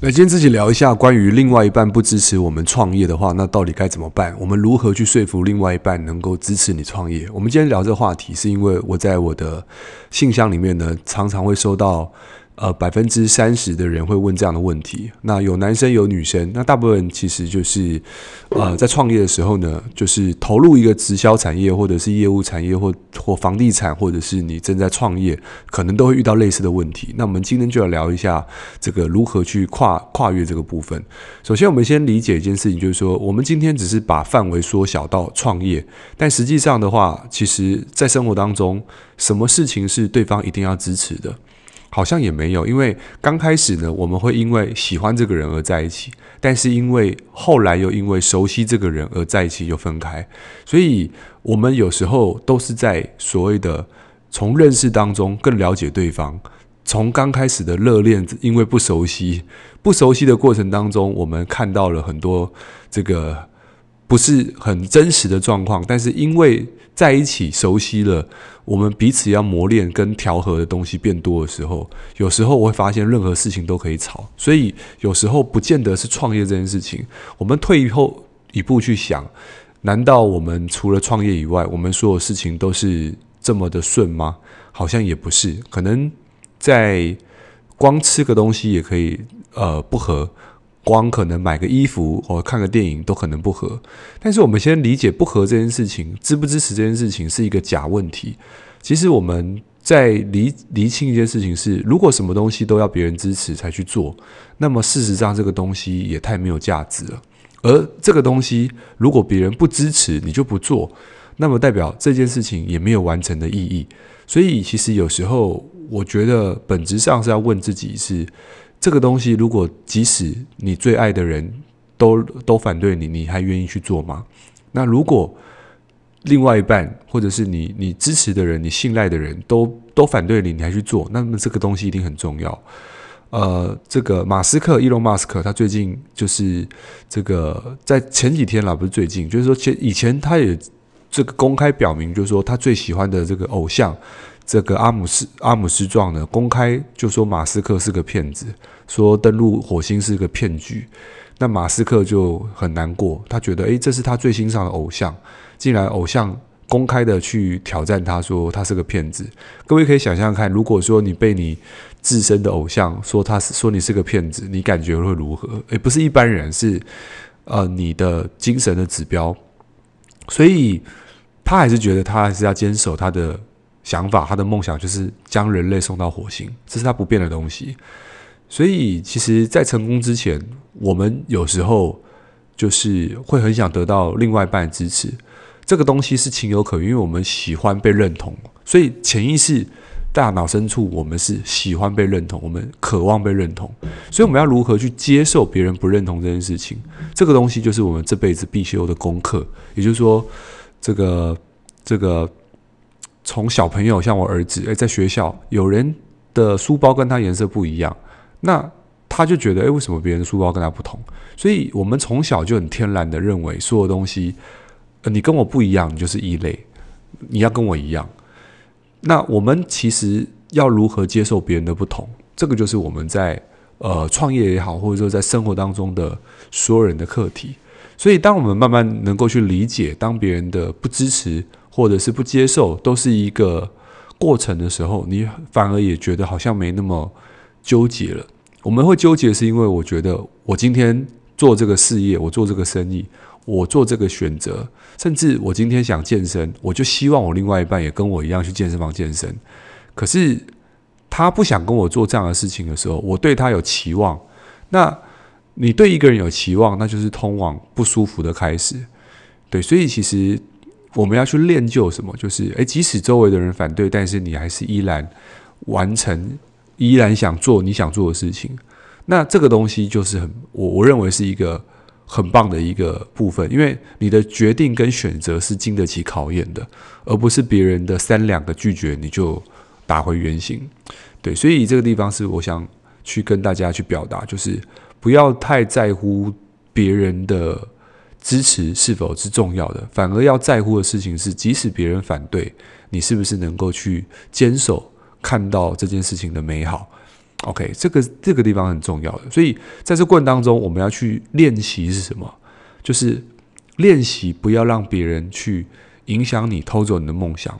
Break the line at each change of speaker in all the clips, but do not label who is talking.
那今天自己聊一下关于另外一半不支持我们创业的话，那到底该怎么办？我们如何去说服另外一半能够支持你创业？我们今天聊这个话题，是因为我在我的信箱里面呢，常常会收到。呃，百分之三十的人会问这样的问题。那有男生有女生，那大部分其实就是，呃，在创业的时候呢，就是投入一个直销产业，或者是业务产业，或或房地产，或者是你正在创业，可能都会遇到类似的问题。那我们今天就要聊一下这个如何去跨跨越这个部分。首先，我们先理解一件事情，就是说，我们今天只是把范围缩小到创业，但实际上的话，其实在生活当中，什么事情是对方一定要支持的？好像也没有，因为刚开始呢，我们会因为喜欢这个人而在一起，但是因为后来又因为熟悉这个人而在一起又分开，所以我们有时候都是在所谓的从认识当中更了解对方，从刚开始的热恋，因为不熟悉，不熟悉的过程当中，我们看到了很多这个不是很真实的状况，但是因为在一起熟悉了，我们彼此要磨练跟调和的东西变多的时候，有时候我会发现任何事情都可以吵。所以有时候不见得是创业这件事情。我们退后一步去想，难道我们除了创业以外，我们所有事情都是这么的顺吗？好像也不是。可能在光吃个东西也可以，呃，不合。光可能买个衣服或看个电影都可能不合，但是我们先理解不合这件事情，支不支持这件事情是一个假问题。其实我们在厘厘清一件事情是：如果什么东西都要别人支持才去做，那么事实上这个东西也太没有价值了。而这个东西如果别人不支持你就不做，那么代表这件事情也没有完成的意义。所以其实有时候我觉得本质上是要问自己是。这个东西，如果即使你最爱的人都都反对你，你还愿意去做吗？那如果另外一半或者是你你支持的人、你信赖的人都都反对你，你还去做，那么这个东西一定很重要。呃，这个马斯克，伊隆马斯克，他最近就是这个在前几天啦，不是最近，就是说前以前他也这个公开表明，就是说他最喜欢的这个偶像。这个阿姆斯阿姆斯壮呢，公开就说马斯克是个骗子，说登陆火星是个骗局。那马斯克就很难过，他觉得，诶，这是他最欣赏的偶像，竟然偶像公开的去挑战他，说他是个骗子。各位可以想象看，如果说你被你自身的偶像说他是说你是个骗子，你感觉会如何？诶，不是一般人，是呃你的精神的指标。所以他还是觉得他还是要坚守他的。想法，他的梦想就是将人类送到火星，这是他不变的东西。所以，其实，在成功之前，我们有时候就是会很想得到另外一半的支持。这个东西是情有可原，因为我们喜欢被认同。所以，潜意识、大脑深处，我们是喜欢被认同，我们渴望被认同。所以，我们要如何去接受别人不认同这件事情？这个东西就是我们这辈子必修的功课。也就是说，这个，这个。从小朋友，像我儿子，诶，在学校有人的书包跟他颜色不一样，那他就觉得，诶，为什么别人的书包跟他不同？所以我们从小就很天然的认为，所有东西，呃，你跟我不一样，你就是异类，你要跟我一样。那我们其实要如何接受别人的不同？这个就是我们在呃创业也好，或者说在生活当中的所有人的课题。所以，当我们慢慢能够去理解，当别人的不支持。或者是不接受，都是一个过程的时候，你反而也觉得好像没那么纠结了。我们会纠结，是因为我觉得我今天做这个事业，我做这个生意，我做这个选择，甚至我今天想健身，我就希望我另外一半也跟我一样去健身房健身。可是他不想跟我做这样的事情的时候，我对他有期望。那你对一个人有期望，那就是通往不舒服的开始。对，所以其实。我们要去练就什么？就是诶，即使周围的人反对，但是你还是依然完成，依然想做你想做的事情。那这个东西就是很，我我认为是一个很棒的一个部分，因为你的决定跟选择是经得起考验的，而不是别人的三两个拒绝你就打回原形。对，所以这个地方是我想去跟大家去表达，就是不要太在乎别人的。支持是否是重要的？反而要在乎的事情是，即使别人反对，你是不是能够去坚守，看到这件事情的美好？OK，这个这个地方很重要的。所以在这过程当中，我们要去练习是什么？就是练习不要让别人去影响你，偷走你的梦想。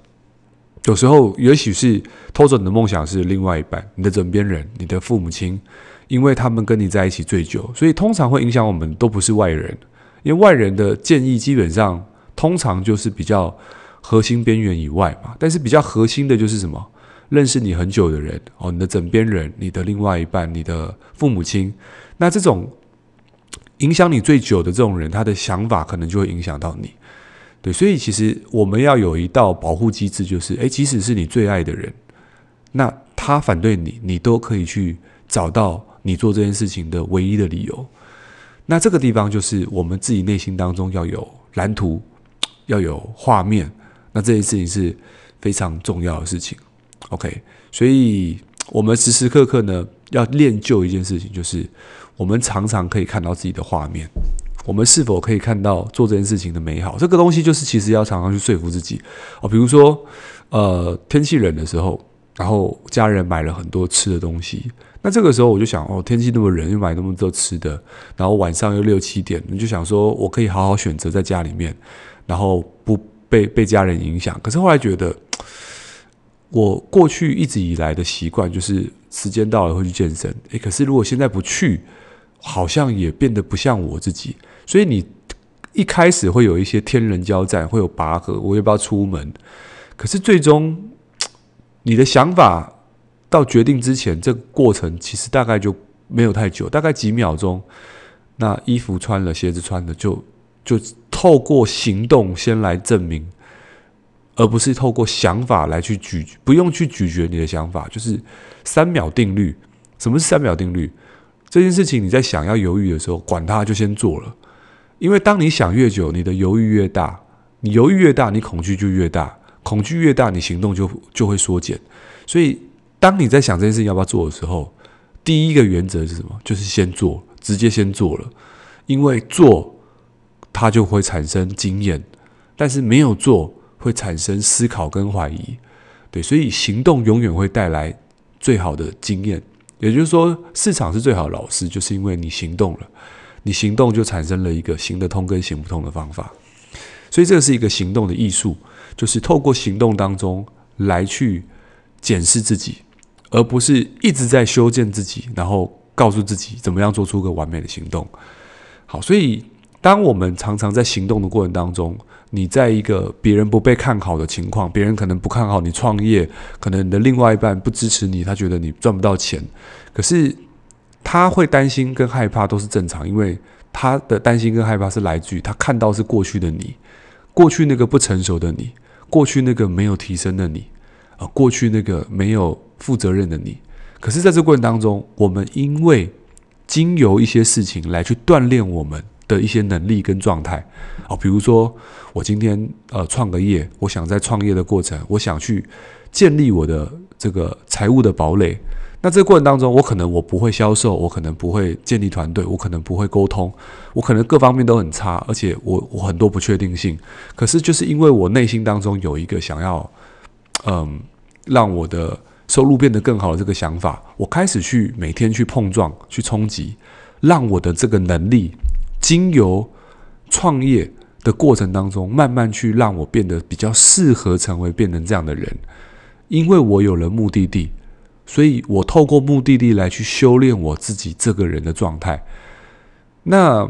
有时候，也许是偷走你的梦想是另外一半，你的枕边人，你的父母亲，因为他们跟你在一起最久，所以通常会影响我们都不是外人，因为外人的建议基本上通常就是比较核心边缘以外嘛。但是比较核心的就是什么？认识你很久的人哦，你的枕边人，你的另外一半，你的父母亲，那这种影响你最久的这种人，他的想法可能就会影响到你。对，所以其实我们要有一道保护机制，就是，诶，即使是你最爱的人，那他反对你，你都可以去找到你做这件事情的唯一的理由。那这个地方就是我们自己内心当中要有蓝图，要有画面。那这件事情是非常重要的事情。OK，所以我们时时刻刻呢要练就一件事情，就是我们常常可以看到自己的画面。我们是否可以看到做这件事情的美好？这个东西就是其实要常常去说服自己哦。比如说，呃，天气冷的时候，然后家人买了很多吃的东西，那这个时候我就想哦，天气那么冷，又买那么多吃的，然后晚上又六七点，你就想说我可以好好选择在家里面，然后不被被家人影响。可是后来觉得，我过去一直以来的习惯就是时间到了会去健身，诶，可是如果现在不去，好像也变得不像我自己。所以你一开始会有一些天人交战，会有拔河，我要不要出门？可是最终你的想法到决定之前，这个过程其实大概就没有太久，大概几秒钟。那衣服穿了，鞋子穿了，就就透过行动先来证明，而不是透过想法来去咀，不用去咀嚼你的想法，就是三秒定律。什么是三秒定律？这件事情你在想要犹豫的时候，管它就先做了。因为当你想越久，你的犹豫越大，你犹豫越大，你恐惧就越大，恐惧越大，你行动就就会缩减。所以，当你在想这件事情要不要做的时候，第一个原则是什么？就是先做，直接先做了。因为做，它就会产生经验；但是没有做，会产生思考跟怀疑。对，所以行动永远会带来最好的经验。也就是说，市场是最好的老师，就是因为你行动了。你行动就产生了一个行得通跟行不通的方法，所以这个是一个行动的艺术，就是透过行动当中来去检视自己，而不是一直在修建自己，然后告诉自己怎么样做出个完美的行动。好，所以当我们常常在行动的过程当中，你在一个别人不被看好的情况，别人可能不看好你创业，可能你的另外一半不支持你，他觉得你赚不到钱，可是。他会担心跟害怕都是正常，因为他的担心跟害怕是来自于他看到是过去的你，过去那个不成熟的你，过去那个没有提升的你，啊，过去那个没有负责任的你。可是，在这过程当中，我们因为经由一些事情来去锻炼我们的一些能力跟状态，啊，比如说我今天呃创个业，我想在创业的过程，我想去建立我的这个财务的堡垒。那这个过程当中，我可能我不会销售，我可能不会建立团队，我可能不会沟通，我可能各方面都很差，而且我我很多不确定性。可是就是因为我内心当中有一个想要，嗯，让我的收入变得更好的这个想法，我开始去每天去碰撞、去冲击，让我的这个能力经由创业的过程当中，慢慢去让我变得比较适合成为变成这样的人，因为我有了目的地。所以我透过目的地来去修炼我自己这个人的状态。那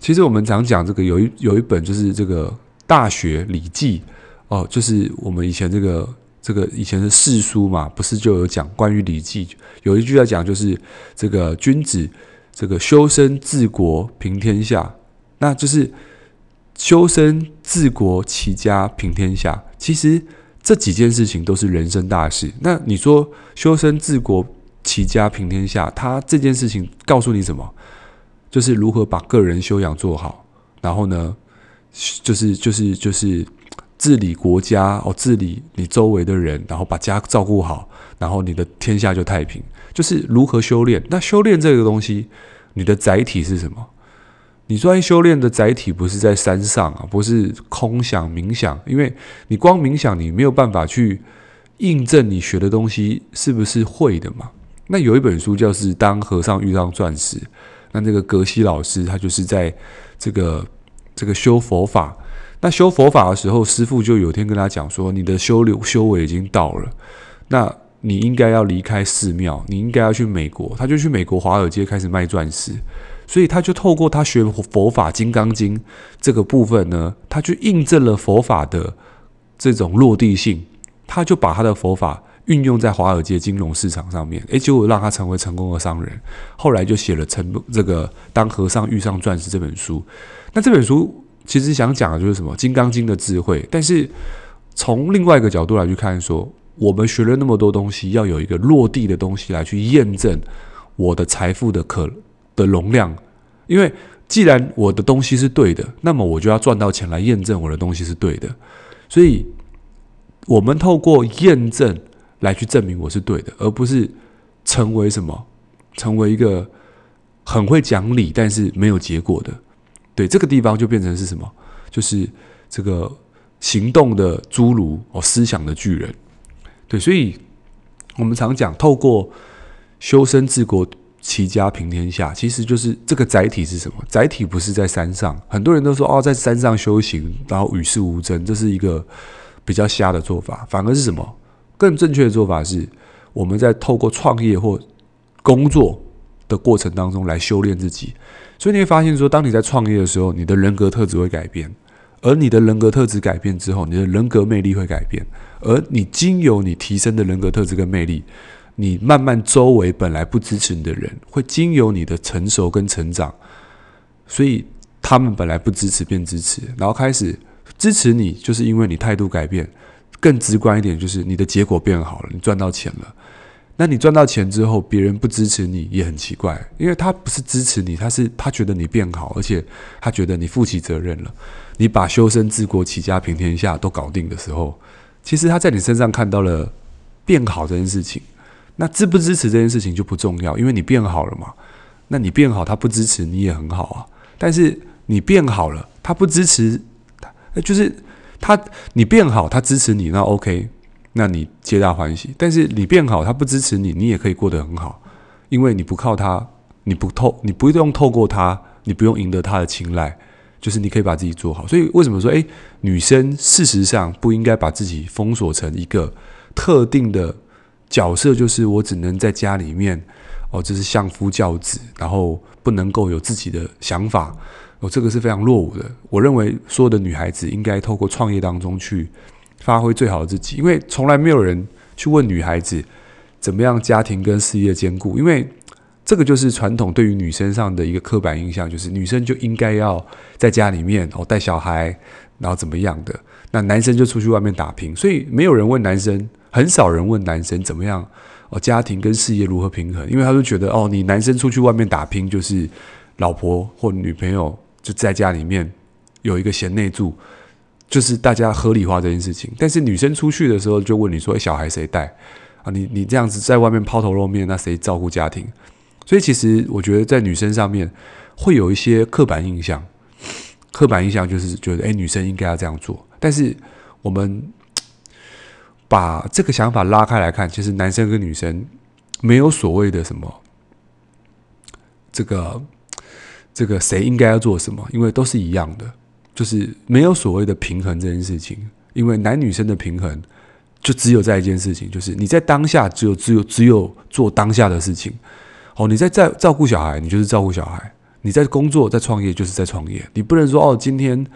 其实我们常讲这个，有一有一本就是这个《大学礼记》哦，就是我们以前这个这个以前的四书嘛，不是就有讲关于礼记，有一句在讲就是这个君子这个修身治国平天下，那就是修身治国齐家平天下，其实。这几件事情都是人生大事。那你说修身治国齐家平天下，他这件事情告诉你什么？就是如何把个人修养做好，然后呢，就是就是就是治理国家哦，治理你周围的人，然后把家照顾好，然后你的天下就太平。就是如何修炼？那修炼这个东西，你的载体是什么？你专业修炼的载体不是在山上啊，不是空想冥想，因为你光冥想，你没有办法去印证你学的东西是不是会的嘛。那有一本书叫是《当和尚遇上钻石》，那那个格西老师他就是在这个这个修佛法。那修佛法的时候，师傅就有天跟他讲说：“你的修流修为已经到了，那你应该要离开寺庙，你应该要去美国。”他就去美国华尔街开始卖钻石。所以他就透过他学佛法《金刚经》这个部分呢，他就印证了佛法的这种落地性。他就把他的佛法运用在华尔街金融市场上面，诶，结果让他成为成功的商人。后来就写了成这个《当和尚遇上钻石》这本书。那这本书其实想讲的就是什么《金刚经》的智慧，但是从另外一个角度来去看说，说我们学了那么多东西，要有一个落地的东西来去验证我的财富的可。的容量，因为既然我的东西是对的，那么我就要赚到钱来验证我的东西是对的。所以，我们透过验证来去证明我是对的，而不是成为什么，成为一个很会讲理但是没有结果的。对，这个地方就变成是什么？就是这个行动的侏儒哦，思想的巨人。对，所以我们常讲，透过修身治国。齐家平天下，其实就是这个载体是什么？载体不是在山上，很多人都说哦，在山上修行，然后与世无争，这是一个比较瞎的做法。反而是什么？更正确的做法是，我们在透过创业或工作的过程当中来修炼自己。所以你会发现说，当你在创业的时候，你的人格特质会改变，而你的人格特质改变之后，你的人格魅力会改变，而你经由你提升的人格特质跟魅力。你慢慢周围本来不支持你的人，会经由你的成熟跟成长，所以他们本来不支持变支持，然后开始支持你，就是因为你态度改变。更直观一点，就是你的结果变好了，你赚到钱了。那你赚到钱之后，别人不支持你也很奇怪，因为他不是支持你，他是他觉得你变好，而且他觉得你负起责任了。你把修身治国齐家平天下都搞定的时候，其实他在你身上看到了变好这件事情。那支不支持这件事情就不重要，因为你变好了嘛。那你变好，他不支持你也很好啊。但是你变好了，他不支持他，就是他你变好，他支持你，那 OK，那你皆大欢喜。但是你变好，他不支持你，你也可以过得很好，因为你不靠他，你不透，你不用透过他，你不用赢得他的青睐，就是你可以把自己做好。所以为什么说，诶，女生事实上不应该把自己封锁成一个特定的。角色就是我只能在家里面，哦，这是相夫教子，然后不能够有自己的想法，哦，这个是非常落伍的。我认为所有的女孩子应该透过创业当中去发挥最好的自己，因为从来没有人去问女孩子怎么样家庭跟事业兼顾，因为这个就是传统对于女生上的一个刻板印象，就是女生就应该要在家里面哦带小孩，然后怎么样的，那男生就出去外面打拼，所以没有人问男生。很少人问男生怎么样哦，家庭跟事业如何平衡？因为他就觉得哦，你男生出去外面打拼，就是老婆或女朋友就在家里面有一个贤内助，就是大家合理化这件事情。但是女生出去的时候，就问你说：“小孩谁带啊？你你这样子在外面抛头露面，那谁照顾家庭？”所以其实我觉得在女生上面会有一些刻板印象，刻板印象就是觉得哎，女生应该要这样做。但是我们。把这个想法拉开来看，其实男生跟女生没有所谓的什么，这个这个谁应该要做什么，因为都是一样的，就是没有所谓的平衡这件事情。因为男女生的平衡就只有在一件事情，就是你在当下只有只有只有做当下的事情。哦，你在在照顾小孩，你就是照顾小孩；你在工作在创业，就是在创业。你不能说哦，今天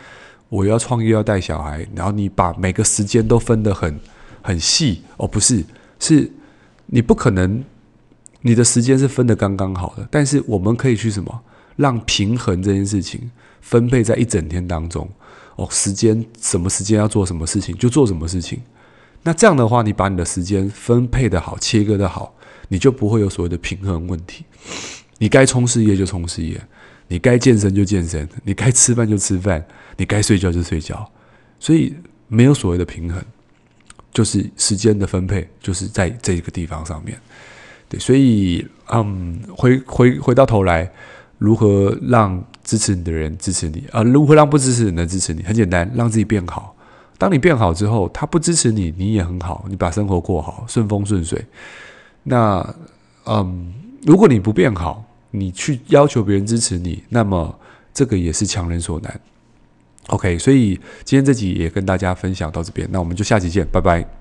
我要创业要带小孩，然后你把每个时间都分得很。很细哦，不是，是你不可能，你的时间是分得刚刚好的。但是我们可以去什么，让平衡这件事情分配在一整天当中哦，时间什么时间要做什么事情就做什么事情。那这样的话，你把你的时间分配得好，切割得好，你就不会有所谓的平衡问题。你该冲事业就冲事业，你该健身就健身，你该吃饭就吃饭，你该睡觉就睡觉，所以没有所谓的平衡。就是时间的分配，就是在这个地方上面，对，所以嗯，回回回到头来，如何让支持你的人支持你啊？如何让不支持你的人支持你？很简单，让自己变好。当你变好之后，他不支持你，你也很好，你把生活过好，顺风顺水。那嗯，如果你不变好，你去要求别人支持你，那么这个也是强人所难。OK，所以今天这集也跟大家分享到这边，那我们就下集见，拜拜。